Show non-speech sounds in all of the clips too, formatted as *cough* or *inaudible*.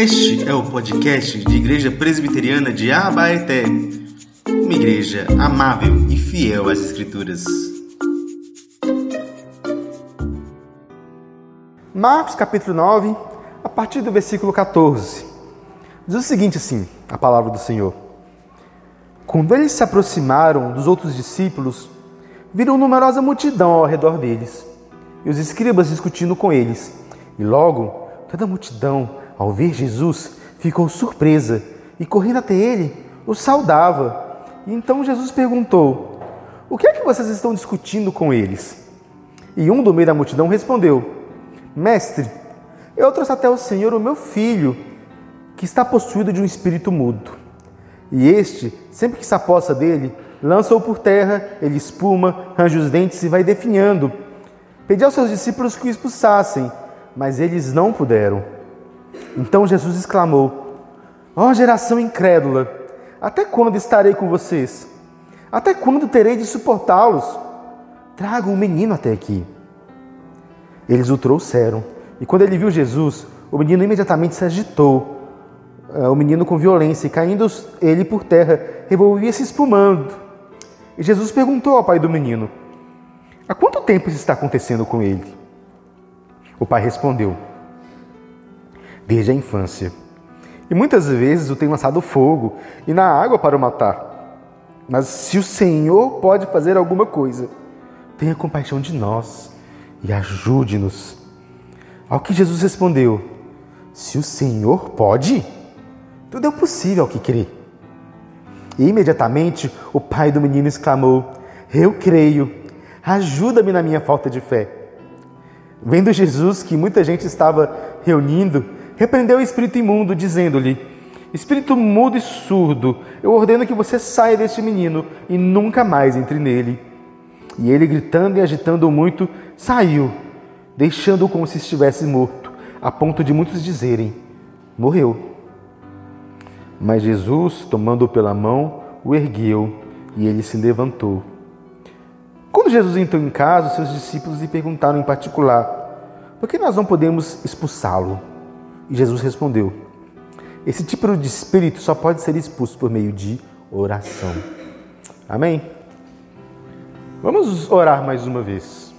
Este é o podcast de Igreja Presbiteriana de Abaeté, uma igreja amável e fiel às Escrituras. Marcos capítulo 9, a partir do versículo 14. Diz o seguinte assim, a palavra do Senhor. Quando eles se aproximaram dos outros discípulos, viram numerosa multidão ao redor deles, e os escribas discutindo com eles. E logo, toda a multidão ao ver Jesus, ficou surpresa e, correndo até ele, o saudava. Então Jesus perguntou: O que é que vocês estão discutindo com eles? E um do meio da multidão respondeu: Mestre, eu trouxe até o Senhor o meu filho, que está possuído de um espírito mudo. E este, sempre que se aposta dele, lança-o por terra, ele espuma, arranja os dentes e vai definhando. Pedi aos seus discípulos que o expulsassem, mas eles não puderam. Então Jesus exclamou: Ó oh, geração incrédula, até quando estarei com vocês? Até quando terei de suportá-los? Traga um menino até aqui. Eles o trouxeram, e quando ele viu Jesus, o menino imediatamente se agitou. É, o menino com violência, e caindo ele por terra, revolvia-se espumando. E Jesus perguntou ao pai do menino: Há quanto tempo isso está acontecendo com ele? O pai respondeu: desde a infância. E muitas vezes o tem lançado fogo e na água para o matar. Mas se o Senhor pode fazer alguma coisa, tenha compaixão de nós e ajude-nos. Ao que Jesus respondeu: Se o Senhor pode, tudo é possível ao que crê. E imediatamente o pai do menino exclamou: Eu creio, ajuda-me na minha falta de fé. Vendo Jesus que muita gente estava reunindo, repreendeu o espírito imundo, dizendo-lhe: Espírito mudo e surdo, eu ordeno que você saia deste menino e nunca mais entre nele. E ele, gritando e agitando muito, saiu, deixando-o como se estivesse morto, a ponto de muitos dizerem: Morreu. Mas Jesus, tomando-o pela mão, o ergueu e ele se levantou. Quando Jesus entrou em casa, seus discípulos lhe perguntaram em particular: Por que nós não podemos expulsá-lo? E Jesus respondeu: Esse tipo de espírito só pode ser expulso por meio de oração. Amém? Vamos orar mais uma vez.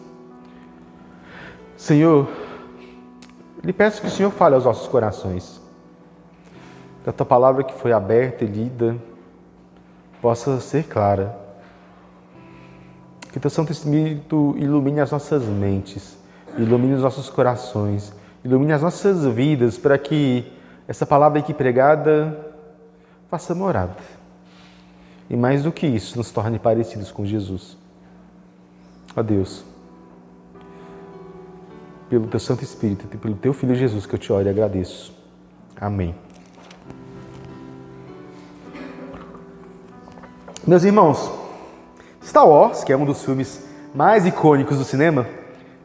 Senhor, lhe peço que o Senhor fale aos nossos corações. Que a tua palavra que foi aberta e lida possa ser clara. Que o teu Santo Espírito ilumine as nossas mentes, ilumine os nossos corações Ilumine as nossas vidas para que essa palavra aqui pregada faça morada. E mais do que isso, nos torne parecidos com Jesus. Ó Deus, pelo teu Santo Espírito e pelo teu Filho Jesus que eu te oro e agradeço. Amém. Meus irmãos, Star Wars, que é um dos filmes mais icônicos do cinema,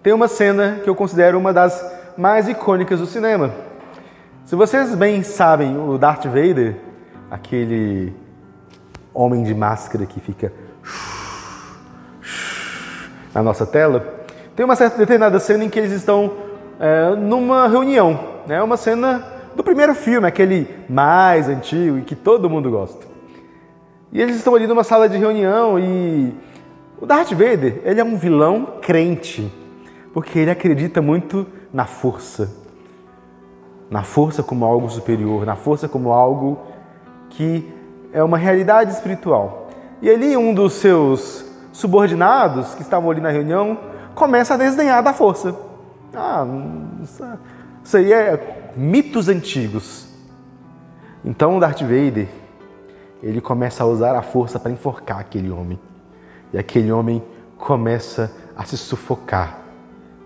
tem uma cena que eu considero uma das mais icônicas do cinema. Se vocês bem sabem, o Darth Vader, aquele homem de máscara que fica na nossa tela, tem uma certa determinada cena em que eles estão é, numa reunião, né? Uma cena do primeiro filme, aquele mais antigo e que todo mundo gosta. E eles estão ali numa sala de reunião e o Darth Vader, ele é um vilão crente, porque ele acredita muito na força. Na força como algo superior, na força como algo que é uma realidade espiritual. E ali um dos seus subordinados que estavam ali na reunião começa a desdenhar da força. Ah, isso aí é mitos antigos. Então Darth Vader, ele começa a usar a força para enforcar aquele homem. E aquele homem começa a se sufocar.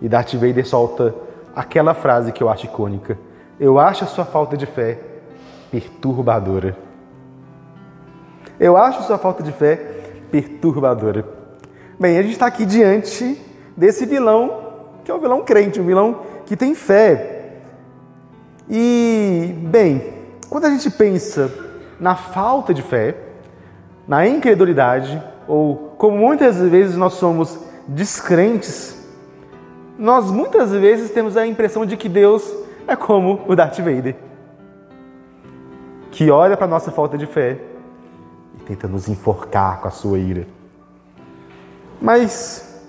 E Darth Vader solta aquela frase que eu acho icônica. Eu acho a sua falta de fé perturbadora. Eu acho a sua falta de fé perturbadora. Bem, a gente está aqui diante desse vilão, que é um vilão crente, um vilão que tem fé. E, bem, quando a gente pensa na falta de fé, na incredulidade, ou como muitas vezes nós somos descrentes, nós muitas vezes temos a impressão de que Deus é como o Darth Vader. que olha para a nossa falta de fé e tenta nos enforcar com a sua ira. Mas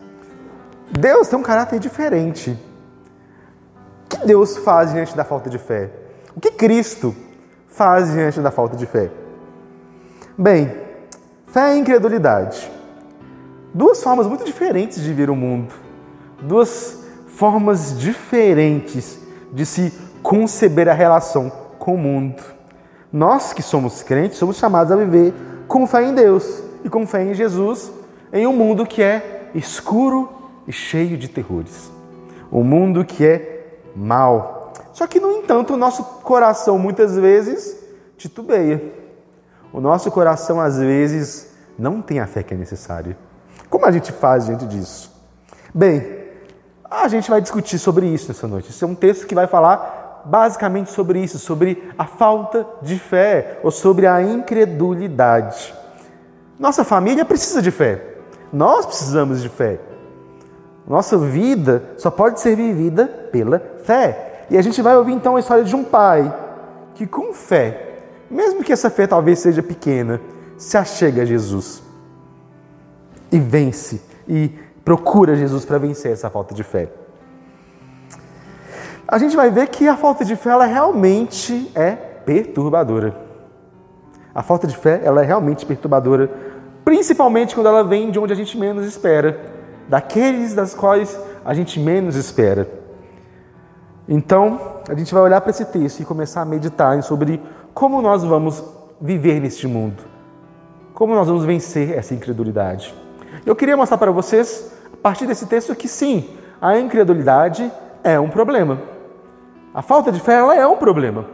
Deus tem um caráter diferente. O que Deus faz diante da falta de fé? O que Cristo faz diante da falta de fé? Bem, fé e incredulidade. Duas formas muito diferentes de ver o mundo. Duas formas diferentes de se conceber a relação com o mundo. Nós que somos crentes somos chamados a viver com fé em Deus e com fé em Jesus em um mundo que é escuro e cheio de terrores. Um mundo que é mal. Só que, no entanto, o nosso coração muitas vezes titubeia. O nosso coração, às vezes, não tem a fé que é necessária. Como a gente faz diante disso? Bem, a gente vai discutir sobre isso nessa noite. Esse é um texto que vai falar basicamente sobre isso, sobre a falta de fé ou sobre a incredulidade. Nossa família precisa de fé. Nós precisamos de fé. Nossa vida só pode ser vivida pela fé. E a gente vai ouvir então a história de um pai que, com fé, mesmo que essa fé talvez seja pequena, se achega a Jesus e vence e procura Jesus para vencer essa falta de fé. A gente vai ver que a falta de fé ela realmente é perturbadora. A falta de fé ela é realmente perturbadora, principalmente quando ela vem de onde a gente menos espera, daqueles das quais a gente menos espera. Então, a gente vai olhar para esse texto e começar a meditar sobre como nós vamos viver neste mundo, como nós vamos vencer essa incredulidade. Eu queria mostrar para vocês a partir desse texto que sim, a incredulidade é um problema. A falta de fé ela é um problema.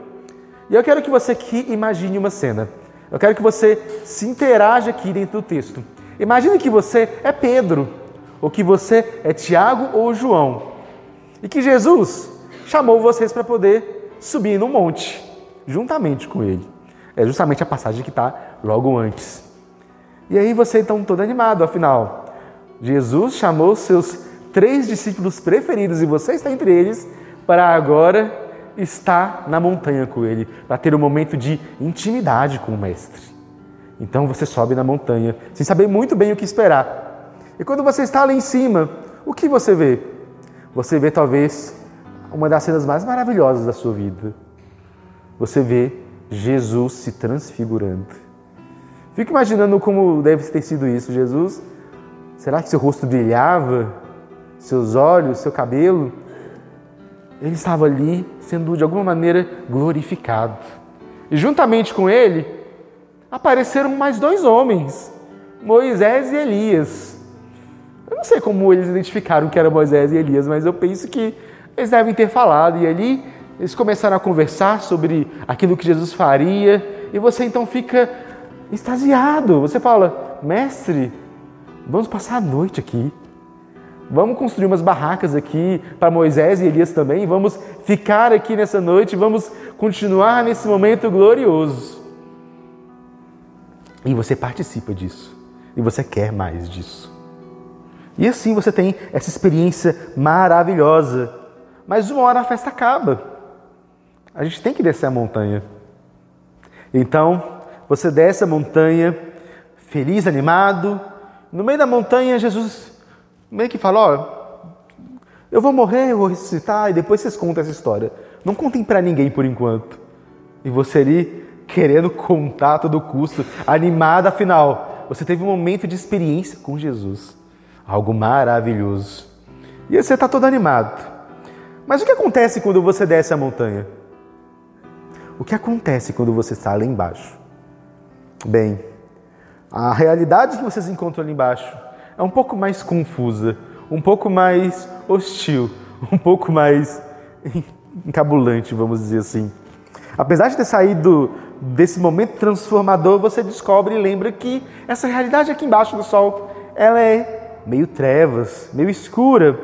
E eu quero que você aqui imagine uma cena. Eu quero que você se interaja aqui dentro do texto. Imagine que você é Pedro, ou que você é Tiago ou João, e que Jesus chamou vocês para poder subir no monte, juntamente com ele. É justamente a passagem que está logo antes. E aí você então todo animado, afinal, Jesus chamou seus três discípulos preferidos e você está entre eles para agora estar na montanha com ele, para ter um momento de intimidade com o Mestre. Então você sobe na montanha, sem saber muito bem o que esperar. E quando você está lá em cima, o que você vê? Você vê talvez uma das cenas mais maravilhosas da sua vida. Você vê Jesus se transfigurando. Fico imaginando como deve ter sido isso. Jesus Será que seu rosto brilhava? Seus olhos, seu cabelo? Ele estava ali sendo de alguma maneira glorificado. E juntamente com ele apareceram mais dois homens, Moisés e Elias. Eu não sei como eles identificaram que era Moisés e Elias, mas eu penso que eles devem ter falado. E ali eles começaram a conversar sobre aquilo que Jesus faria. E você então fica extasiado. Você fala, mestre, Vamos passar a noite aqui. Vamos construir umas barracas aqui para Moisés e Elias também. Vamos ficar aqui nessa noite. Vamos continuar nesse momento glorioso. E você participa disso. E você quer mais disso. E assim você tem essa experiência maravilhosa. Mas uma hora a festa acaba. A gente tem que descer a montanha. Então, você desce a montanha, feliz, animado, no meio da montanha, Jesus meio que fala: Ó, eu vou morrer, eu vou ressuscitar, e depois vocês contam essa história. Não contem para ninguém por enquanto. E você ali querendo contar todo custo, animada, afinal, você teve um momento de experiência com Jesus. Algo maravilhoso. E você está todo animado. Mas o que acontece quando você desce a montanha? O que acontece quando você está lá embaixo? Bem, a realidade que vocês encontram ali embaixo é um pouco mais confusa, um pouco mais hostil, *laughs* um pouco mais *laughs* encabulante, vamos dizer assim. Apesar de ter saído desse momento transformador, você descobre e lembra que essa realidade aqui embaixo do sol, ela é meio trevas, meio escura.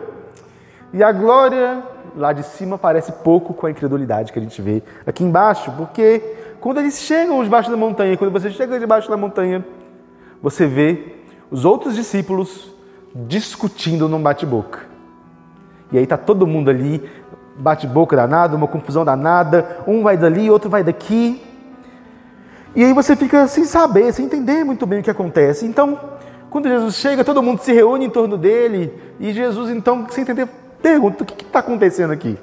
E a glória lá de cima parece pouco com a incredulidade que a gente vê aqui embaixo, porque quando eles chegam debaixo da montanha, quando você chega debaixo da montanha, você vê os outros discípulos discutindo num bate-boca. E aí tá todo mundo ali, bate-boca danado, uma confusão danada, um vai dali, outro vai daqui. E aí você fica sem saber, sem entender muito bem o que acontece. Então, quando Jesus chega, todo mundo se reúne em torno dele, e Jesus, então, sem entender, pergunta: o que está acontecendo aqui?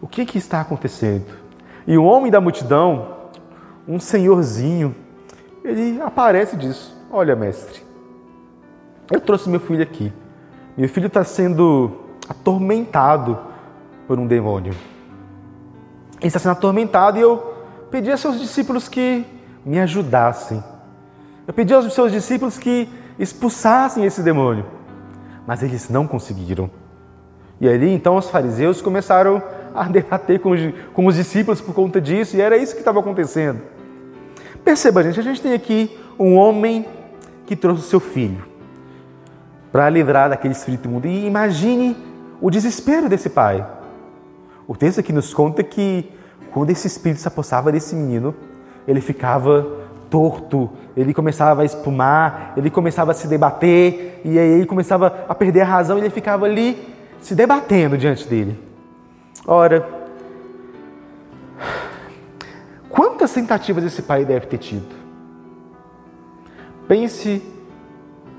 O que, que está acontecendo? E o homem da multidão, um senhorzinho, ele aparece e diz: Olha, mestre, eu trouxe meu filho aqui. Meu filho está sendo atormentado por um demônio. Ele está sendo atormentado e eu pedi a seus discípulos que me ajudassem. Eu pedi aos seus discípulos que expulsassem esse demônio, mas eles não conseguiram. E ali então os fariseus começaram a debater com os, com os discípulos por conta disso, e era isso que estava acontecendo. Perceba, gente, a gente tem aqui um homem que trouxe seu filho para livrar daquele espírito imundo. E imagine o desespero desse pai. O texto aqui nos conta que quando esse espírito se apossava desse menino, ele ficava torto, ele começava a espumar, ele começava a se debater, e aí ele começava a perder a razão e ele ficava ali se debatendo diante dele. Ora, quantas tentativas esse pai deve ter tido? Pense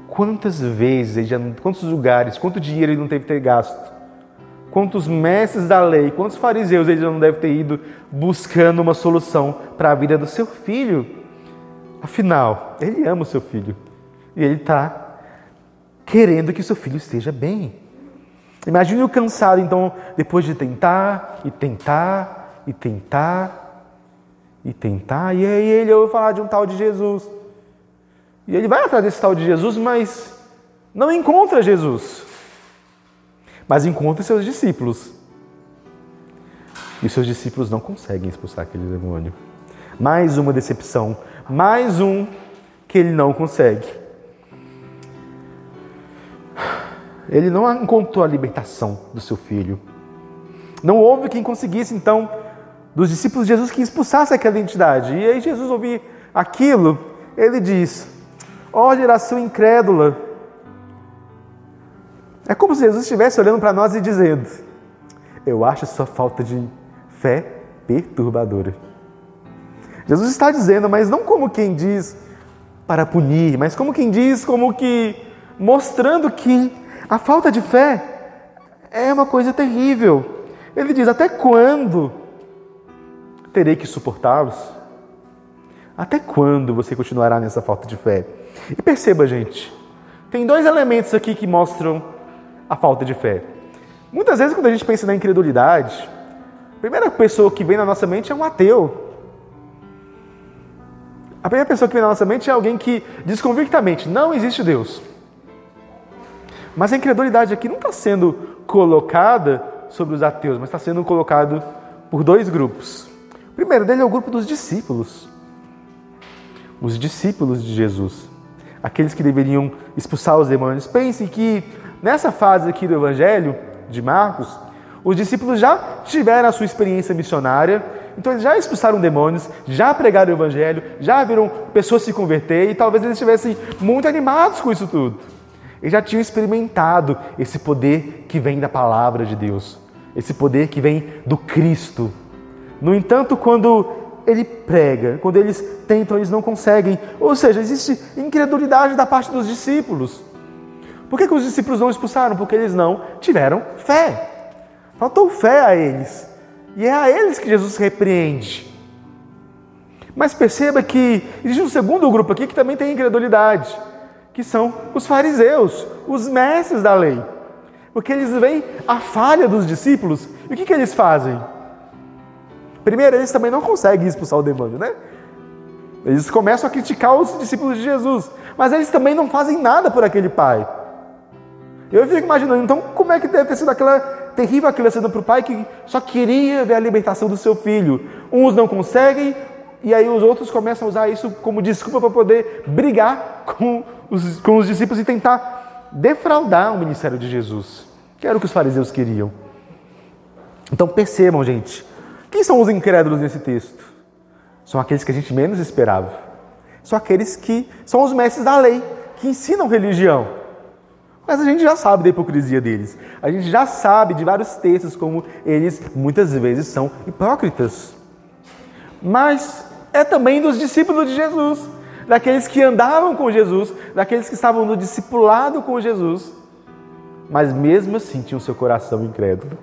quantas vezes, quantos lugares, quanto dinheiro ele não teve que ter gasto quantos mestres da lei, quantos fariseus ele não deve ter ido buscando uma solução para a vida do seu filho. Afinal, ele ama o seu filho e ele está querendo que o seu filho esteja bem. Imagine o cansado, então, depois de tentar e tentar e tentar e tentar, e aí ele ouve falar de um tal de Jesus. E ele vai atrás desse tal de Jesus, mas não encontra Jesus mas encontra seus discípulos. E seus discípulos não conseguem expulsar aquele demônio. Mais uma decepção, mais um que ele não consegue. Ele não encontrou a libertação do seu filho. Não houve quem conseguisse, então, dos discípulos de Jesus que expulsasse aquela entidade. E aí Jesus ouvir aquilo, ele diz: Ó oh, geração incrédula, é como se Jesus estivesse olhando para nós e dizendo: Eu acho sua falta de fé perturbadora. Jesus está dizendo, mas não como quem diz para punir, mas como quem diz, como que mostrando que a falta de fé é uma coisa terrível. Ele diz: Até quando terei que suportá-los? Até quando você continuará nessa falta de fé? E perceba, gente, tem dois elementos aqui que mostram a falta de fé. Muitas vezes, quando a gente pensa na incredulidade, a primeira pessoa que vem na nossa mente é um ateu. A primeira pessoa que vem na nossa mente é alguém que diz convictamente: não existe Deus. Mas a incredulidade aqui não está sendo colocada sobre os ateus, mas está sendo colocado por dois grupos. Primeiro dele é o grupo dos discípulos. Os discípulos de Jesus. Aqueles que deveriam expulsar os demônios. Pense que Nessa fase aqui do Evangelho de Marcos, os discípulos já tiveram a sua experiência missionária, então eles já expulsaram demônios, já pregaram o Evangelho, já viram pessoas se converter e talvez eles estivessem muito animados com isso tudo. Eles já tinham experimentado esse poder que vem da palavra de Deus, esse poder que vem do Cristo. No entanto, quando ele prega, quando eles tentam, eles não conseguem. Ou seja, existe incredulidade da parte dos discípulos. Por que, que os discípulos não expulsaram? Porque eles não tiveram fé. Faltou fé a eles. E é a eles que Jesus repreende. Mas perceba que existe um segundo grupo aqui que também tem incredulidade, que são os fariseus, os mestres da lei. Porque eles veem a falha dos discípulos e o que, que eles fazem? Primeiro, eles também não conseguem expulsar o demônio, né? Eles começam a criticar os discípulos de Jesus, mas eles também não fazem nada por aquele pai. Eu fico imaginando, então, como é que deve ter sido aquela terrível cena para o pai que só queria ver a libertação do seu filho. Uns não conseguem, e aí os outros começam a usar isso como desculpa para poder brigar com os, com os discípulos e tentar defraudar o ministério de Jesus, que era o que os fariseus queriam. Então percebam, gente, quem são os incrédulos nesse texto? São aqueles que a gente menos esperava. São aqueles que são os mestres da lei, que ensinam religião. Mas a gente já sabe da hipocrisia deles. A gente já sabe de vários textos como eles muitas vezes são hipócritas. Mas é também dos discípulos de Jesus, daqueles que andavam com Jesus, daqueles que estavam no discipulado com Jesus, mas mesmo assim tinham seu coração incrédulo.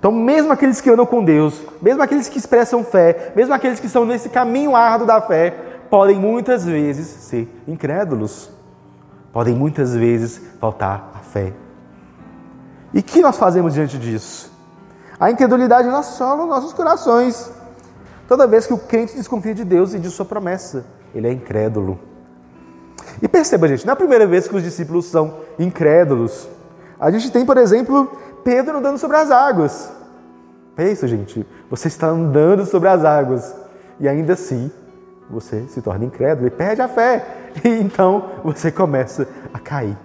Então, mesmo aqueles que andam com Deus, mesmo aqueles que expressam fé, mesmo aqueles que estão nesse caminho árduo da fé, podem muitas vezes ser incrédulos. Podem muitas vezes faltar a fé. E que nós fazemos diante disso? A incredulidade assola nossos corações. Toda vez que o crente desconfia de Deus e de sua promessa, ele é incrédulo. E perceba, gente, não é a primeira vez que os discípulos são incrédulos. A gente tem, por exemplo, Pedro andando sobre as águas. Pensa, gente, você está andando sobre as águas e ainda assim você se torna incrédulo e perde a fé. *laughs* E então você começa a cair.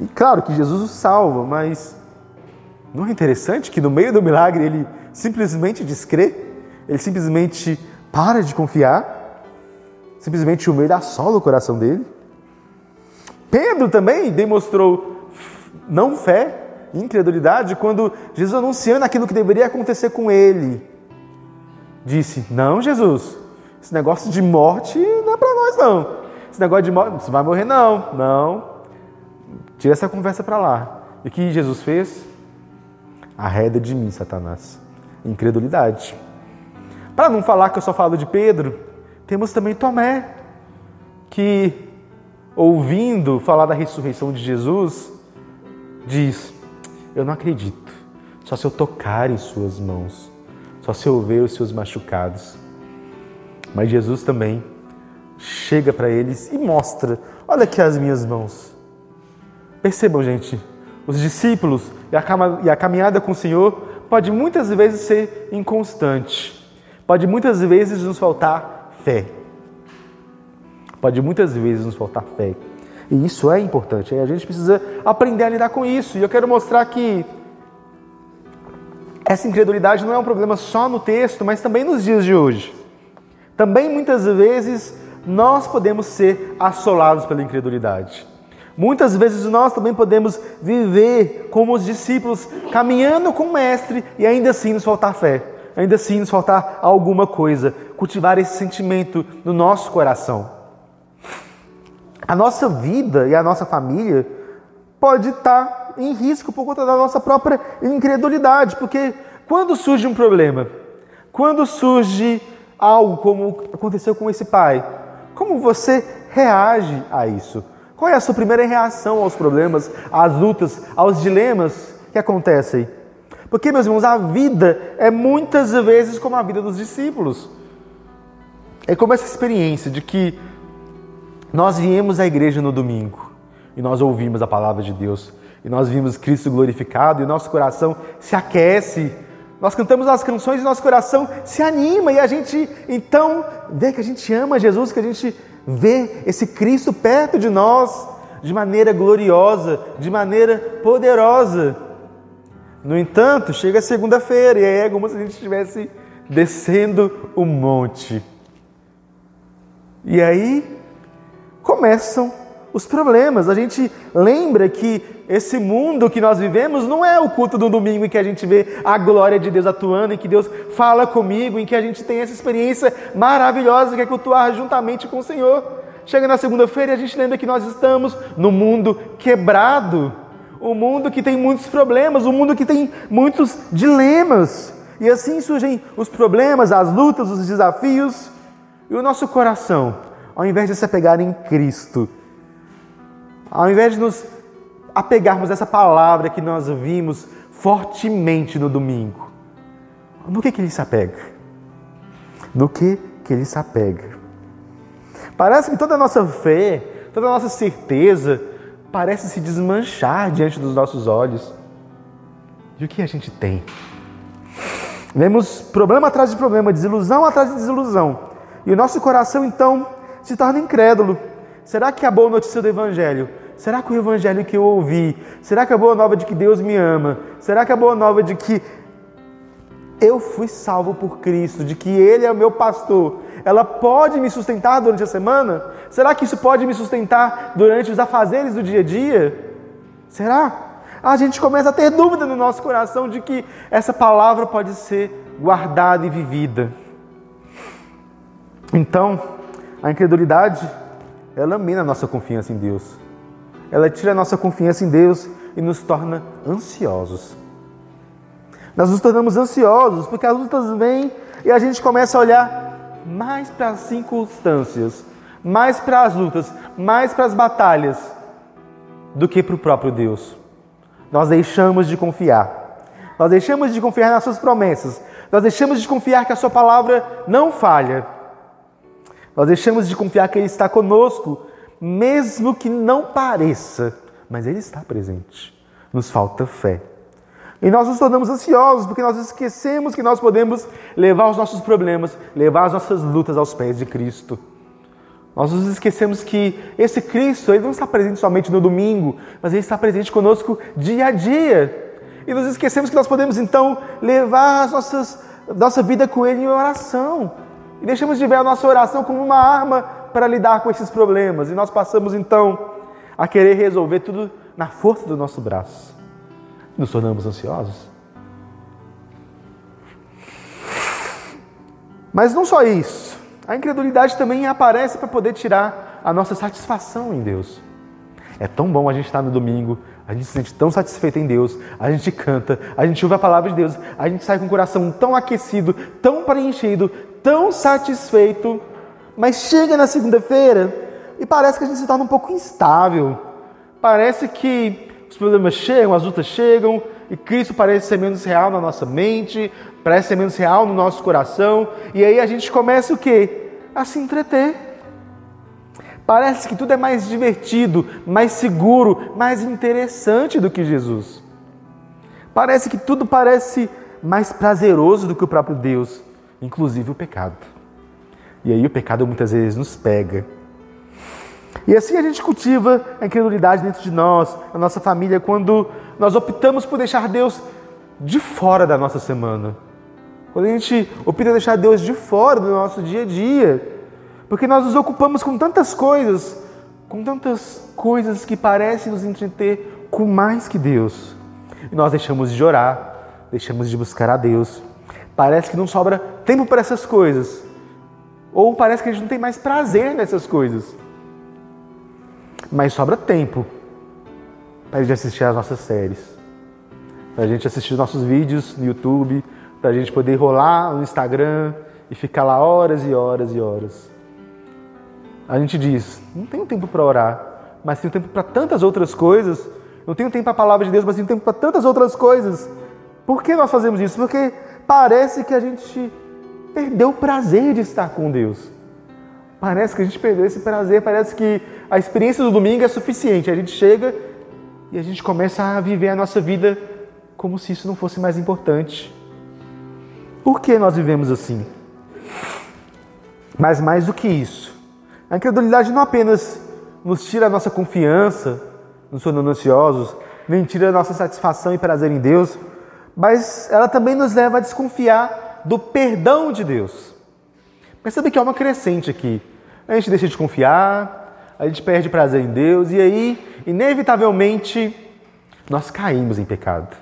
E claro que Jesus o salva, mas não é interessante que no meio do milagre ele simplesmente descrê? Ele simplesmente para de confiar? Simplesmente o medo assola o coração dele? Pedro também demonstrou não fé, incredulidade, quando Jesus anunciando aquilo que deveria acontecer com ele, disse: Não, Jesus, esse negócio de morte não é para nós, não. Esse negócio de morte, você vai morrer, não, não. Tira essa conversa para lá. E o que Jesus fez? Arreda de mim, Satanás. Incredulidade. Para não falar que eu só falo de Pedro, temos também Tomé, que, ouvindo falar da ressurreição de Jesus, diz: Eu não acredito, só se eu tocar em Suas mãos, só se eu ver os seus machucados. Mas Jesus também chega para eles e mostra: Olha aqui as minhas mãos. Percebam, gente, os discípulos e a caminhada com o Senhor pode muitas vezes ser inconstante, pode muitas vezes nos faltar fé. Pode muitas vezes nos faltar fé. E isso é importante. A gente precisa aprender a lidar com isso. E eu quero mostrar que essa incredulidade não é um problema só no texto, mas também nos dias de hoje. Também muitas vezes nós podemos ser assolados pela incredulidade. Muitas vezes nós também podemos viver como os discípulos, caminhando com o Mestre e ainda assim nos faltar fé, ainda assim nos faltar alguma coisa, cultivar esse sentimento no nosso coração. A nossa vida e a nossa família pode estar em risco por conta da nossa própria incredulidade, porque quando surge um problema, quando surge algo como aconteceu com esse pai, como você reage a isso? Qual é a sua primeira reação aos problemas, às lutas, aos dilemas que acontecem? Porque, meus irmãos, a vida é muitas vezes como a vida dos discípulos. É como essa experiência de que nós viemos à igreja no domingo e nós ouvimos a palavra de Deus e nós vimos Cristo glorificado e nosso coração se aquece. Nós cantamos as canções e nosso coração se anima e a gente então vê que a gente ama Jesus, que a gente ver esse Cristo perto de nós de maneira gloriosa, de maneira poderosa. No entanto, chega segunda-feira e é como se a gente estivesse descendo o monte. E aí começam os problemas. A gente lembra que esse mundo que nós vivemos não é o culto do domingo em que a gente vê a glória de Deus atuando, em que Deus fala comigo, em que a gente tem essa experiência maravilhosa que é cultuar juntamente com o Senhor. Chega na segunda-feira e a gente lembra que nós estamos no mundo quebrado, o um mundo que tem muitos problemas, o um mundo que tem muitos dilemas. E assim surgem os problemas, as lutas, os desafios, e o nosso coração, ao invés de se apegar em Cristo, ao invés de nos apegarmos a essa palavra que nós vimos fortemente no domingo, no que, que ele se apega? No que, que ele se apega? Parece que toda a nossa fé, toda a nossa certeza, parece se desmanchar diante dos nossos olhos. E o que a gente tem? Vemos problema atrás de problema, desilusão atrás de desilusão. E o nosso coração então se torna incrédulo. Será que a boa notícia do Evangelho? Será que o Evangelho que eu ouvi? Será que a boa nova de que Deus me ama? Será que a boa nova de que eu fui salvo por Cristo, de que Ele é o meu pastor, ela pode me sustentar durante a semana? Será que isso pode me sustentar durante os afazeres do dia a dia? Será? A gente começa a ter dúvida no nosso coração de que essa palavra pode ser guardada e vivida. Então, a incredulidade, ela mina a nossa confiança em Deus. Ela tira a nossa confiança em Deus e nos torna ansiosos. Nós nos tornamos ansiosos porque as lutas vêm e a gente começa a olhar mais para as circunstâncias, mais para as lutas, mais para as batalhas do que para o próprio Deus. Nós deixamos de confiar. Nós deixamos de confiar nas suas promessas. Nós deixamos de confiar que a sua palavra não falha. Nós deixamos de confiar que ele está conosco, mesmo que não pareça, mas ele está presente. Nos falta fé. E nós nos tornamos ansiosos porque nós esquecemos que nós podemos levar os nossos problemas, levar as nossas lutas aos pés de Cristo. Nós nos esquecemos que esse Cristo, ele não está presente somente no domingo, mas ele está presente conosco dia a dia. E nos esquecemos que nós podemos então levar nossas, nossa vida com ele em oração. E deixamos de ver a nossa oração como uma arma para lidar com esses problemas. E nós passamos então a querer resolver tudo na força do nosso braço nos tornamos ansiosos. Mas não só isso, a incredulidade também aparece para poder tirar a nossa satisfação em Deus. É tão bom a gente estar no domingo, a gente se sente tão satisfeito em Deus, a gente canta, a gente ouve a palavra de Deus, a gente sai com o coração tão aquecido, tão preenchido, tão satisfeito, mas chega na segunda-feira e parece que a gente se torna um pouco instável. Parece que os problemas chegam, as lutas chegam, e Cristo parece ser menos real na nossa mente, parece ser menos real no nosso coração, e aí a gente começa o quê? A se entreter. Parece que tudo é mais divertido, mais seguro, mais interessante do que Jesus. Parece que tudo parece mais prazeroso do que o próprio Deus, inclusive o pecado. E aí o pecado muitas vezes nos pega e assim a gente cultiva a incredulidade dentro de nós, na nossa família, quando nós optamos por deixar Deus de fora da nossa semana. Quando a gente opta deixar Deus de fora do nosso dia a dia. Porque nós nos ocupamos com tantas coisas, com tantas coisas que parecem nos entreter com mais que Deus. E nós deixamos de orar, deixamos de buscar a Deus. Parece que não sobra tempo para essas coisas. Ou parece que a gente não tem mais prazer nessas coisas mas sobra tempo para a gente assistir as nossas séries, para a gente assistir os nossos vídeos no YouTube, para a gente poder rolar no Instagram e ficar lá horas e horas e horas. A gente diz: não tenho tempo para orar, mas tenho tempo para tantas outras coisas. Não tenho tempo para a palavra de Deus, mas tenho tempo para tantas outras coisas. Por que nós fazemos isso? Porque parece que a gente perdeu o prazer de estar com Deus. Parece que a gente perdeu esse prazer, parece que a experiência do domingo é suficiente. A gente chega e a gente começa a viver a nossa vida como se isso não fosse mais importante. Por que nós vivemos assim? Mas mais do que isso, a incredulidade não apenas nos tira a nossa confiança, nos tornando ansiosos, nem tira a nossa satisfação e prazer em Deus, mas ela também nos leva a desconfiar do perdão de Deus. Percebe que há uma crescente aqui. A gente deixa de confiar, a gente perde prazer em Deus e aí, inevitavelmente, nós caímos em pecado.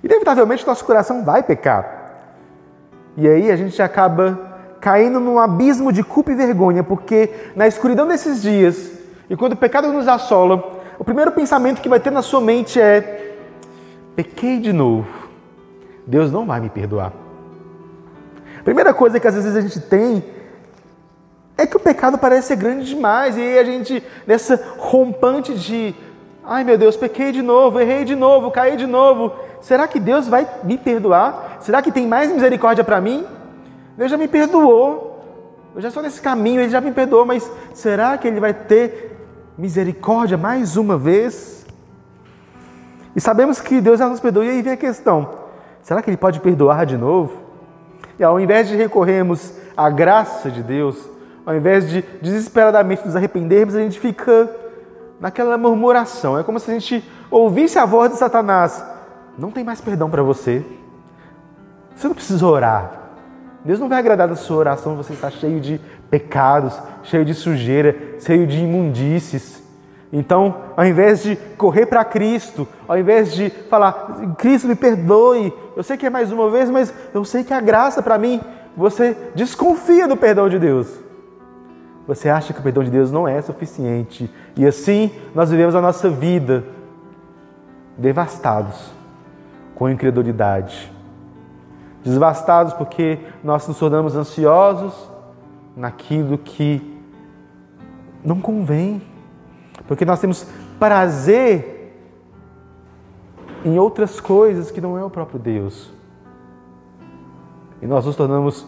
Inevitavelmente, nosso coração vai pecar. E aí a gente acaba caindo num abismo de culpa e vergonha, porque na escuridão desses dias, e quando o pecado nos assola, o primeiro pensamento que vai ter na sua mente é: pequei de novo. Deus não vai me perdoar. Primeira coisa que às vezes a gente tem é que o pecado parece ser grande demais e aí a gente, nessa rompante de, ai meu Deus, pequei de novo, errei de novo, caí de novo, será que Deus vai me perdoar? Será que tem mais misericórdia para mim? Deus já me perdoou, eu já estou nesse caminho, Ele já me perdoou, mas será que Ele vai ter misericórdia mais uma vez? E sabemos que Deus já nos perdoou, e aí vem a questão: será que Ele pode perdoar de novo? E ao invés de recorrermos à graça de Deus, ao invés de desesperadamente nos arrependermos, a gente fica naquela murmuração. É como se a gente ouvisse a voz de Satanás: Não tem mais perdão para você. Você não precisa orar. Deus não vai agradar da sua oração, você está cheio de pecados, cheio de sujeira, cheio de imundícies. Então, ao invés de correr para Cristo, ao invés de falar, Cristo me perdoe, eu sei que é mais uma vez, mas eu sei que a graça para mim, você desconfia do perdão de Deus. Você acha que o perdão de Deus não é suficiente. E assim nós vivemos a nossa vida devastados, com incredulidade. Devastados porque nós nos tornamos ansiosos naquilo que não convém porque nós temos prazer em outras coisas que não é o próprio Deus. E nós nos tornamos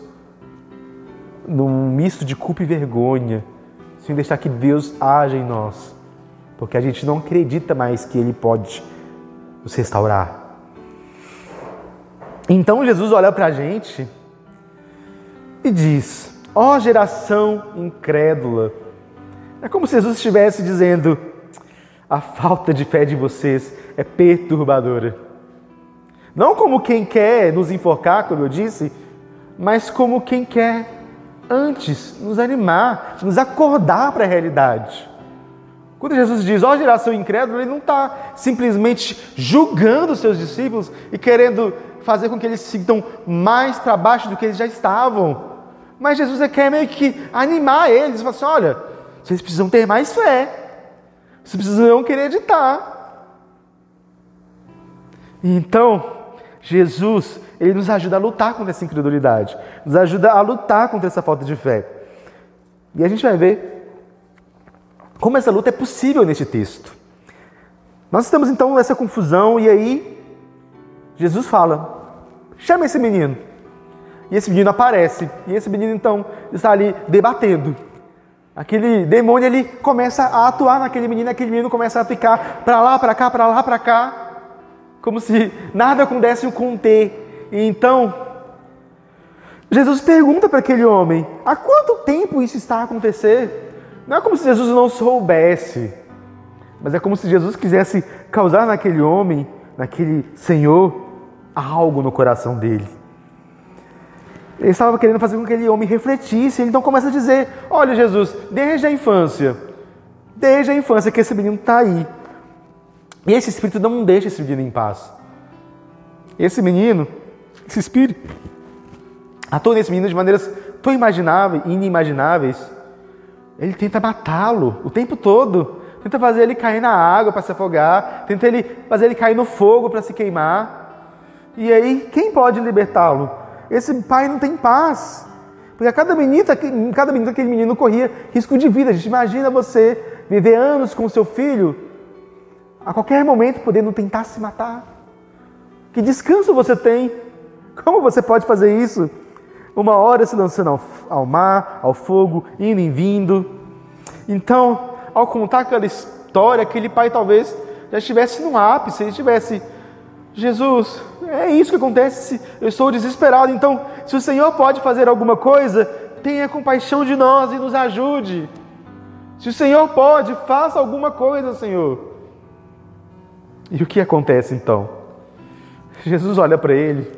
num misto de culpa e vergonha, sem deixar que Deus haja em nós, porque a gente não acredita mais que Ele pode nos restaurar. Então Jesus olha para a gente e diz: Ó oh, geração incrédula, é como se Jesus estivesse dizendo: a falta de fé de vocês é perturbadora. Não como quem quer nos enforcar, como eu disse, mas como quem quer antes nos animar, nos acordar para a realidade. Quando Jesus diz, ó oh, geração incrédula, ele não está simplesmente julgando os seus discípulos e querendo fazer com que eles se sintam mais para baixo do que eles já estavam. Mas Jesus quer meio que animar eles, falar assim: olha, vocês precisam ter mais fé. Vocês precisam acreditar. Então, Jesus, ele nos ajuda a lutar contra essa incredulidade, nos ajuda a lutar contra essa falta de fé. E a gente vai ver como essa luta é possível neste texto. Nós estamos então nessa confusão e aí Jesus fala: chama esse menino. E esse menino aparece. E esse menino então está ali debatendo. Aquele demônio ele começa a atuar naquele menino, aquele menino começa a ficar para lá, para cá, para lá, para cá, como se nada pudesse o conter. E então, Jesus pergunta para aquele homem: há quanto tempo isso está a acontecer? Não é como se Jesus não soubesse, mas é como se Jesus quisesse causar naquele homem, naquele Senhor, algo no coração dele. Ele estava querendo fazer com que aquele homem refletisse. Ele então começa a dizer: Olha, Jesus, desde a infância, desde a infância que esse menino está aí. E esse espírito não deixa esse menino em paz. Esse menino, esse espírito, atua nesse menino de maneiras tão imagináveis inimagináveis. Ele tenta matá-lo o tempo todo. Tenta fazer ele cair na água para se afogar. Tenta ele fazer ele cair no fogo para se queimar. E aí, quem pode libertá-lo? Esse pai não tem paz. Porque a cada minuto, cada minuto aquele menino corria risco de vida. A gente imagina você viver anos com seu filho, a qualquer momento podendo tentar se matar. Que descanso você tem? *laughs* Como você pode fazer isso? Uma hora se lançando ao, ao mar, ao fogo, indo e vindo. Então, ao contar aquela história, aquele pai talvez já estivesse no ápice, ele estivesse, Jesus, é isso que acontece. Eu estou desesperado. Então, se o Senhor pode fazer alguma coisa, tenha compaixão de nós e nos ajude. Se o Senhor pode, faça alguma coisa, Senhor. E o que acontece então? Jesus olha para ele,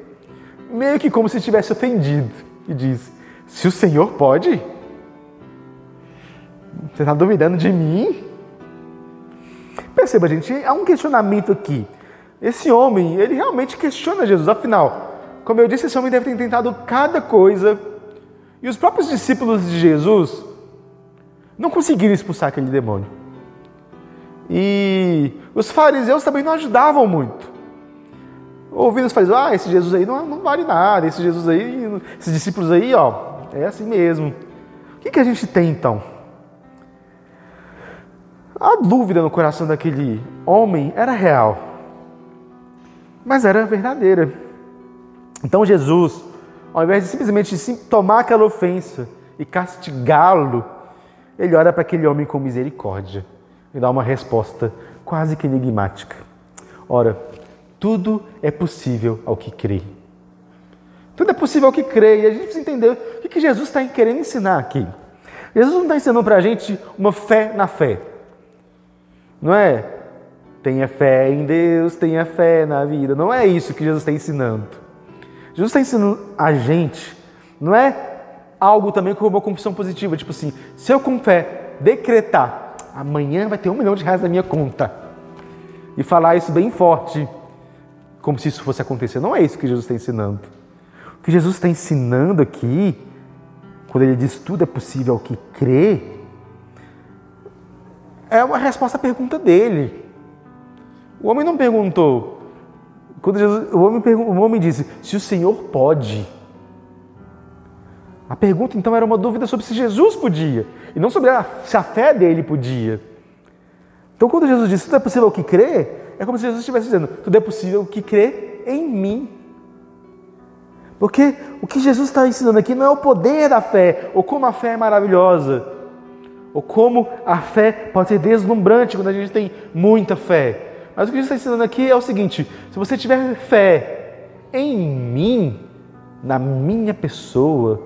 meio que como se estivesse ofendido, e diz: Se o Senhor pode, você está duvidando de mim? Perceba, gente, há um questionamento aqui. Esse homem, ele realmente questiona Jesus. Afinal, como eu disse, esse homem deve ter tentado cada coisa. E os próprios discípulos de Jesus não conseguiram expulsar aquele demônio. E os fariseus também não ajudavam muito. Ouvindo os fariseus, ah, esse Jesus aí não, não vale nada, esse Jesus aí, esses discípulos aí, ó, é assim mesmo. O que, que a gente tem então? A dúvida no coração daquele homem era real mas era verdadeira. Então Jesus, ao invés de simplesmente tomar aquela ofensa e castigá-lo, ele olha para aquele homem com misericórdia e dá uma resposta quase que enigmática. Ora, tudo é possível ao que crê. Tudo é possível ao que crê. E a gente precisa entender o que Jesus está querendo ensinar aqui. Jesus não está ensinando para a gente uma fé na fé. Não é? Tenha fé em Deus, tenha fé na vida. Não é isso que Jesus está ensinando. Jesus está ensinando a gente, não é algo também como uma confissão positiva, tipo assim, se eu com fé decretar, amanhã vai ter um milhão de reais na minha conta. E falar isso bem forte, como se isso fosse acontecer. Não é isso que Jesus está ensinando. O que Jesus está ensinando aqui, quando ele diz tudo é possível ao que crê, é uma resposta à pergunta dele. O homem não perguntou. Quando Jesus, o, homem, o homem disse: se o Senhor pode. A pergunta então era uma dúvida sobre se Jesus podia, e não sobre a, se a fé dele podia. Então, quando Jesus disse tudo é possível que crê, é como se Jesus estivesse dizendo: tudo é possível que crê em mim. Porque o que Jesus está ensinando aqui não é o poder da fé, ou como a fé é maravilhosa, ou como a fé pode ser deslumbrante quando a gente tem muita fé. Mas o que Jesus está ensinando aqui é o seguinte: se você tiver fé em mim, na minha pessoa,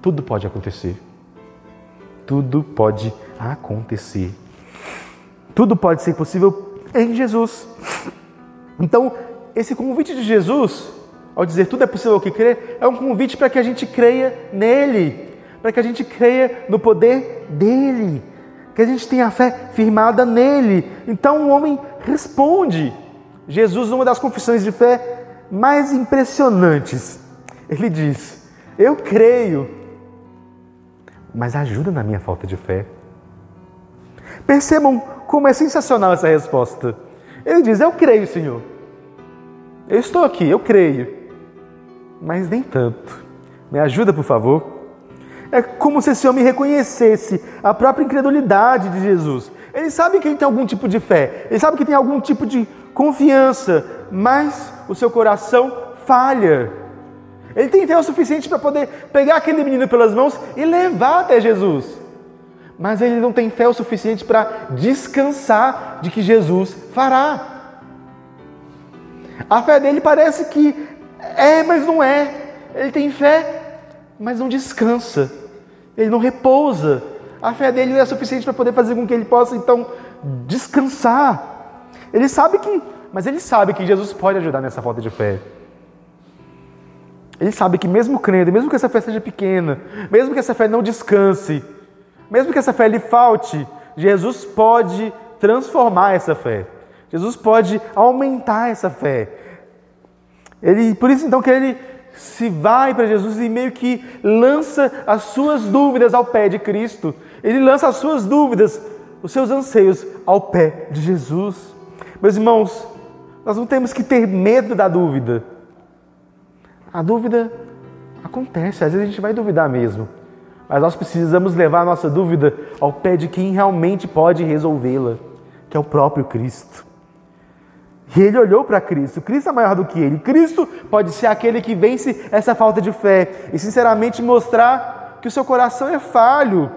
tudo pode acontecer. Tudo pode acontecer. Tudo pode ser possível em Jesus. Então, esse convite de Jesus, ao dizer tudo é possível que crer, é um convite para que a gente creia nele, para que a gente creia no poder dele, que a gente tenha a fé firmada nele. Então o homem responde. Jesus, numa das confissões de fé mais impressionantes, ele diz: Eu creio, mas ajuda na minha falta de fé. Percebam como é sensacional essa resposta. Ele diz: Eu creio, Senhor. Eu estou aqui, eu creio. Mas nem tanto. Me ajuda, por favor. É como se esse homem reconhecesse a própria incredulidade de Jesus. Ele sabe que ele tem algum tipo de fé, ele sabe que tem algum tipo de confiança, mas o seu coração falha. Ele tem fé o suficiente para poder pegar aquele menino pelas mãos e levar até Jesus. Mas ele não tem fé o suficiente para descansar de que Jesus fará. A fé dele parece que é, mas não é. Ele tem fé, mas não descansa. Ele não repousa. A fé dele não é suficiente para poder fazer com que ele possa então descansar. Ele sabe que, mas ele sabe que Jesus pode ajudar nessa falta de fé. Ele sabe que mesmo crendo, mesmo que essa fé seja pequena, mesmo que essa fé não descanse, mesmo que essa fé lhe falte, Jesus pode transformar essa fé. Jesus pode aumentar essa fé. Ele, por isso então que ele se vai para Jesus e meio que lança as suas dúvidas ao pé de Cristo. Ele lança as suas dúvidas, os seus anseios ao pé de Jesus. Meus irmãos, nós não temos que ter medo da dúvida. A dúvida acontece, às vezes a gente vai duvidar mesmo. Mas nós precisamos levar a nossa dúvida ao pé de quem realmente pode resolvê-la, que é o próprio Cristo. E ele olhou para Cristo. Cristo é maior do que ele. Cristo pode ser aquele que vence essa falta de fé e, sinceramente, mostrar que o seu coração é falho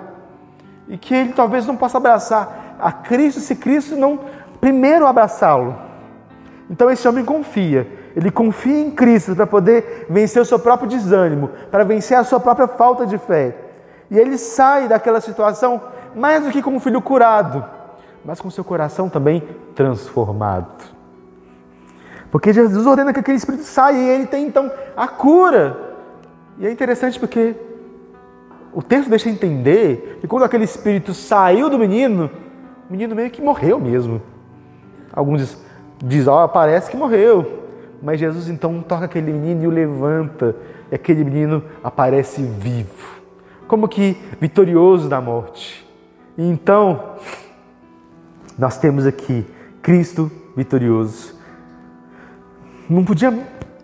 e que ele talvez não possa abraçar a Cristo se Cristo não primeiro abraçá-lo. Então, esse homem confia ele confia em Cristo para poder vencer o seu próprio desânimo, para vencer a sua própria falta de fé. E ele sai daquela situação mais do que como um filho curado, mas com seu coração também transformado. Porque Jesus ordena que aquele espírito saia e ele tem então a cura. E é interessante porque o texto deixa entender que quando aquele espírito saiu do menino, o menino meio que morreu mesmo. Alguns dizem, diz, parece que morreu. Mas Jesus então toca aquele menino e o levanta, e aquele menino aparece vivo, como que vitorioso da morte. E então, nós temos aqui Cristo vitorioso. Não podia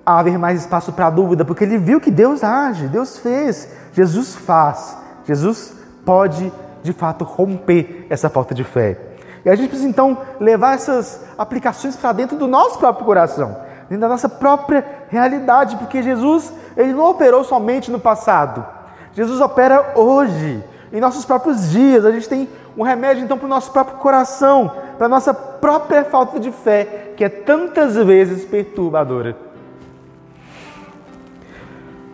haver mais espaço para dúvida, porque ele viu que Deus age, Deus fez, Jesus faz, Jesus pode de fato romper essa falta de fé. E a gente precisa então levar essas aplicações para dentro do nosso próprio coração dentro da nossa própria realidade, porque Jesus, ele não operou somente no passado. Jesus opera hoje, em nossos próprios dias. A gente tem um remédio então para o nosso próprio coração, para a nossa própria falta de fé, que é tantas vezes perturbadora.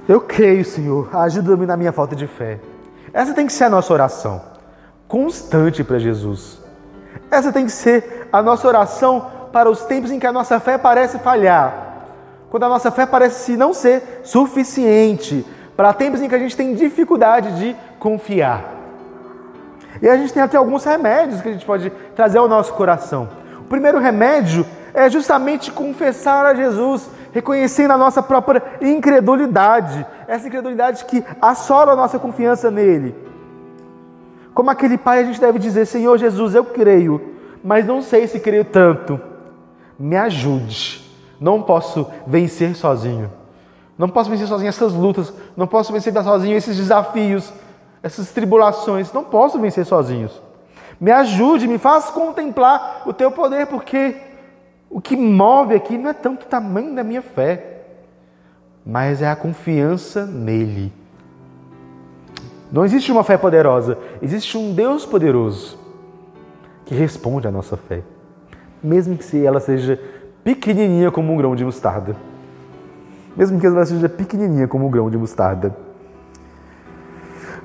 Eu creio, Senhor, ajuda-me na minha falta de fé. Essa tem que ser a nossa oração, constante para Jesus. Essa tem que ser a nossa oração para os tempos em que a nossa fé parece falhar, quando a nossa fé parece não ser suficiente, para tempos em que a gente tem dificuldade de confiar. E a gente tem aqui alguns remédios que a gente pode trazer ao nosso coração. O primeiro remédio é justamente confessar a Jesus, reconhecendo a nossa própria incredulidade, essa incredulidade que assola a nossa confiança nele. Como aquele pai, a gente deve dizer: Senhor Jesus, eu creio, mas não sei se creio tanto. Me ajude. Não posso vencer sozinho. Não posso vencer sozinho essas lutas. Não posso vencer sozinho esses desafios, essas tribulações. Não posso vencer sozinhos. Me ajude, me faça contemplar o teu poder, porque o que move aqui não é tanto o tamanho da minha fé, mas é a confiança nele. Não existe uma fé poderosa, existe um Deus poderoso que responde à nossa fé, mesmo que ela seja pequenininha como um grão de mostarda. Mesmo que ela seja pequenininha como um grão de mostarda.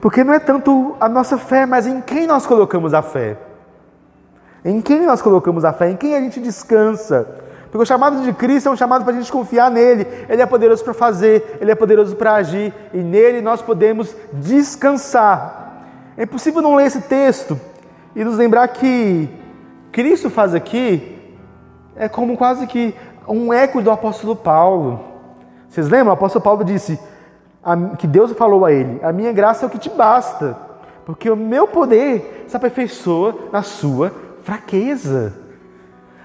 Porque não é tanto a nossa fé, mas em quem nós colocamos a fé. Em quem nós colocamos a fé, em quem a gente descansa. Porque o chamado de Cristo é um chamado para a gente confiar nele. Ele é poderoso para fazer, ele é poderoso para agir, e nele nós podemos descansar. É impossível não ler esse texto e nos lembrar que Cristo faz aqui é como quase que um eco do apóstolo Paulo. Vocês lembram? O apóstolo Paulo disse que Deus falou a ele: A minha graça é o que te basta, porque o meu poder se aperfeiçoa na sua fraqueza.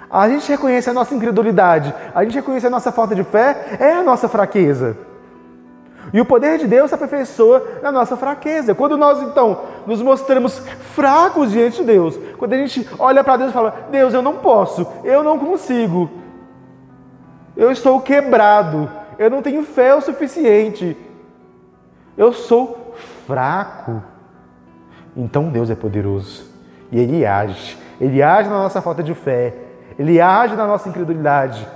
A gente reconhece a nossa incredulidade, a gente reconhece a nossa falta de fé, é a nossa fraqueza. E o poder de Deus se aperfeiçoa na nossa fraqueza. Quando nós então nos mostramos fracos diante de Deus, quando a gente olha para Deus e fala: Deus, eu não posso, eu não consigo, eu estou quebrado, eu não tenho fé o suficiente, eu sou fraco. Então Deus é poderoso. E Ele age. Ele age na nossa falta de fé, ele age na nossa incredulidade,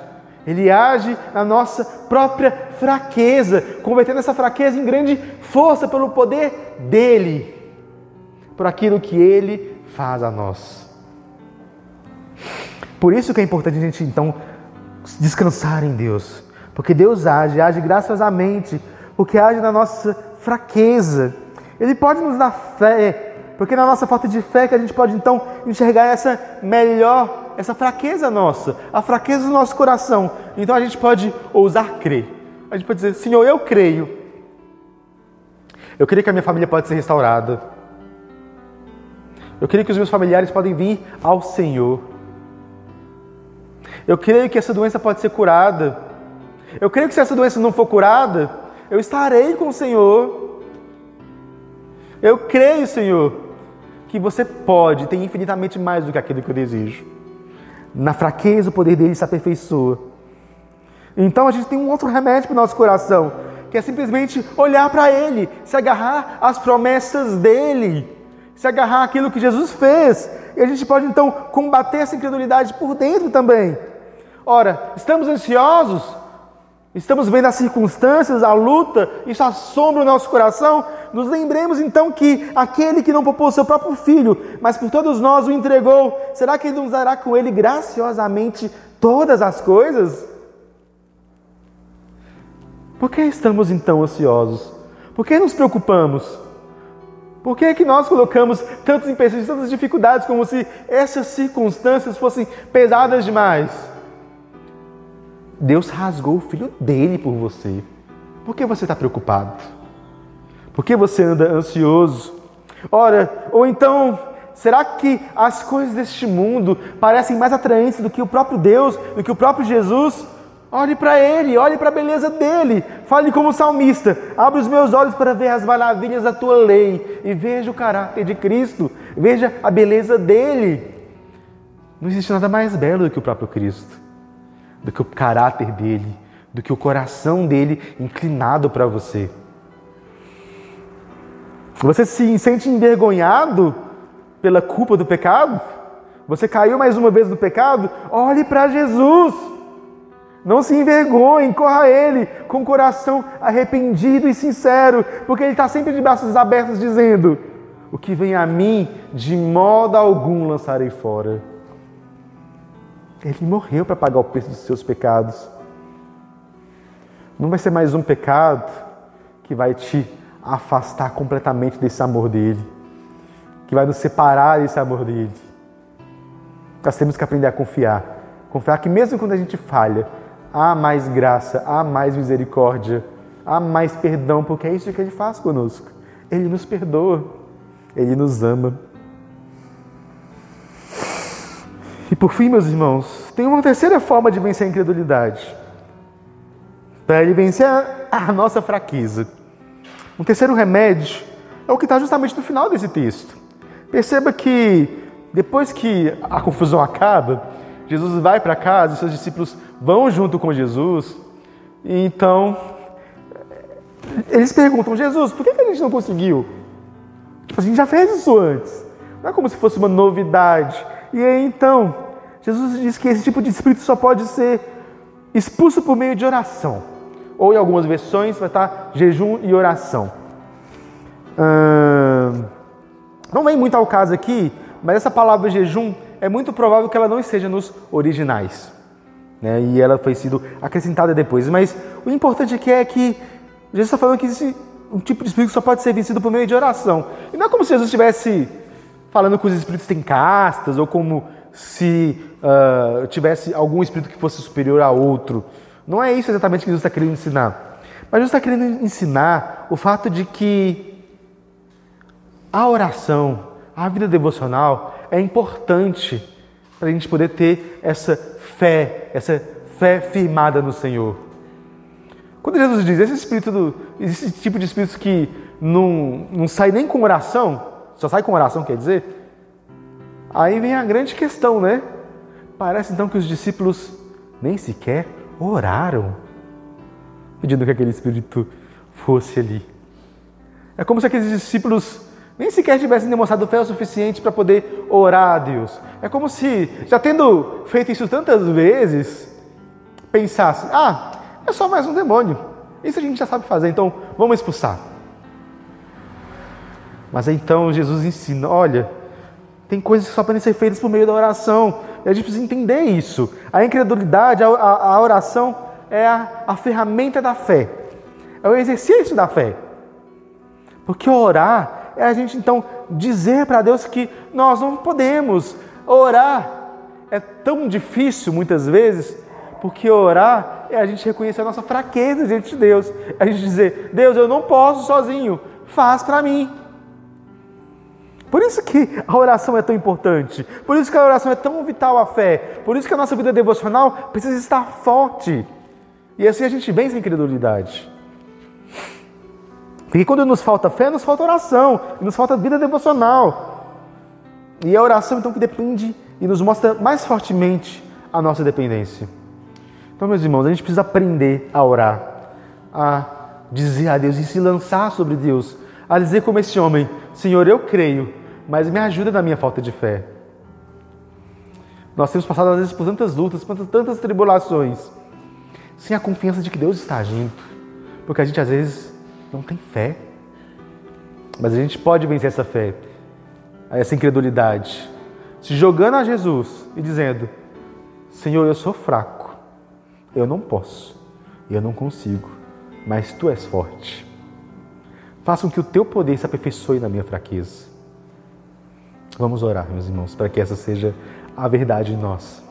ele age na nossa própria fraqueza, convertendo essa fraqueza em grande força pelo poder dele, por aquilo que ele faz a nós. Por isso que é importante a gente então descansar em Deus, porque Deus age, age graciosamente, porque age na nossa fraqueza. Ele pode nos dar fé, porque na nossa falta de fé que a gente pode então enxergar essa melhor, essa fraqueza nossa, a fraqueza do nosso coração. Então a gente pode ousar crer. A gente pode dizer, Senhor, eu creio. Eu creio que a minha família pode ser restaurada. Eu creio que os meus familiares podem vir ao Senhor. Eu creio que essa doença pode ser curada. Eu creio que se essa doença não for curada, eu estarei com o Senhor. Eu creio, Senhor, que você pode, tem infinitamente mais do que aquilo que eu desejo. Na fraqueza, o poder dele se aperfeiçoa. Então a gente tem um outro remédio para o nosso coração, que é simplesmente olhar para ele, se agarrar às promessas dele, se agarrar àquilo que Jesus fez. E a gente pode então combater essa incredulidade por dentro também. Ora, estamos ansiosos? Estamos vendo as circunstâncias, a luta, isso assombra o nosso coração. Nos lembremos então que aquele que não poupou seu próprio filho, mas por todos nós o entregou, será que ele nos dará com ele graciosamente todas as coisas? Por que estamos então ansiosos? Por que nos preocupamos? Por que, é que nós colocamos tantos empecilhos, tantas dificuldades, como se essas circunstâncias fossem pesadas demais? Deus rasgou o filho dele por você. Por que você está preocupado? Por que você anda ansioso? Ora, ou então, será que as coisas deste mundo parecem mais atraentes do que o próprio Deus, do que o próprio Jesus? Olhe para Ele, olhe para a beleza dele. Fale como salmista: abre os meus olhos para ver as maravilhas da tua lei e veja o caráter de Cristo, veja a beleza dele. Não existe nada mais belo do que o próprio Cristo do que o caráter dele, do que o coração dele inclinado para você. Você se sente envergonhado pela culpa do pecado? Você caiu mais uma vez no pecado? Olhe para Jesus. Não se envergonhe, corra a Ele com o coração arrependido e sincero, porque Ele está sempre de braços abertos dizendo: O que vem a mim, de modo algum lançarei fora. Ele morreu para pagar o preço dos seus pecados. Não vai ser mais um pecado que vai te afastar completamente desse amor dele. que vai nos separar desse amor dele. Nós temos que aprender a confiar. Confiar que mesmo quando a gente falha, há mais graça, há mais misericórdia, há mais perdão, porque é isso que ele faz conosco. Ele nos perdoa, ele nos ama. E por fim, meus irmãos, tem uma terceira forma de vencer a incredulidade. Para ele vencer a nossa fraqueza. Um terceiro remédio é o que está justamente no final desse texto. Perceba que depois que a confusão acaba, Jesus vai para casa, seus discípulos vão junto com Jesus. E então, eles perguntam: Jesus, por que a gente não conseguiu? Tipo, a gente já fez isso antes. Não é como se fosse uma novidade. E aí então, Jesus diz que esse tipo de espírito só pode ser expulso por meio de oração. Ou em algumas versões vai estar jejum e oração. Hum, não vem muito ao caso aqui, mas essa palavra jejum é muito provável que ela não esteja nos originais. Né? E ela foi sido acrescentada depois. Mas o importante aqui é que Jesus está falando que esse, um tipo de espírito só pode ser vencido por meio de oração. E não é como se Jesus estivesse falando que os espíritos têm castas, ou como se uh, tivesse algum espírito que fosse superior a outro. Não é isso exatamente que Jesus está querendo ensinar. Mas Jesus está querendo ensinar o fato de que a oração, a vida devocional, é importante para a gente poder ter essa fé, essa fé firmada no Senhor. Quando Jesus diz esse espírito, do, esse tipo de espírito que não, não sai nem com oração, só sai com oração, quer dizer, aí vem a grande questão, né? Parece então que os discípulos nem sequer oraram, pedindo que aquele espírito fosse ali. É como se aqueles discípulos nem sequer tivessem demonstrado fé o suficiente para poder orar a Deus. É como se, já tendo feito isso tantas vezes, pensasse: ah, é só mais um demônio. Isso a gente já sabe fazer, então vamos expulsar. Mas então Jesus ensina: olha, tem coisas que só podem ser feitas por meio da oração. E a gente precisa entender isso. A incredulidade, a, a, a oração é a, a ferramenta da fé, é o exercício da fé. Porque orar é a gente então dizer para Deus que nós não podemos orar. É tão difícil muitas vezes, porque orar é a gente reconhecer a nossa fraqueza diante de Deus. É a gente dizer: Deus, eu não posso sozinho, faz para mim. Por isso que a oração é tão importante. Por isso que a oração é tão vital à fé. Por isso que a nossa vida devocional precisa estar forte. E assim a gente vence a incredulidade. Porque quando nos falta fé, nos falta oração, e nos falta vida devocional. E é a oração então que depende e nos mostra mais fortemente a nossa dependência. Então, meus irmãos, a gente precisa aprender a orar, a dizer a Deus e se lançar sobre Deus, a dizer como esse homem: Senhor, eu creio, mas me ajuda na minha falta de fé. Nós temos passado às vezes por tantas lutas, por tantas tribulações, sem a confiança de que Deus está agindo, porque a gente às vezes não tem fé. Mas a gente pode vencer essa fé, essa incredulidade, se jogando a Jesus e dizendo: Senhor, eu sou fraco, eu não posso, eu não consigo, mas tu és forte. Faça com que o teu poder se aperfeiçoe na minha fraqueza. Vamos orar, meus irmãos, para que essa seja a verdade em nós.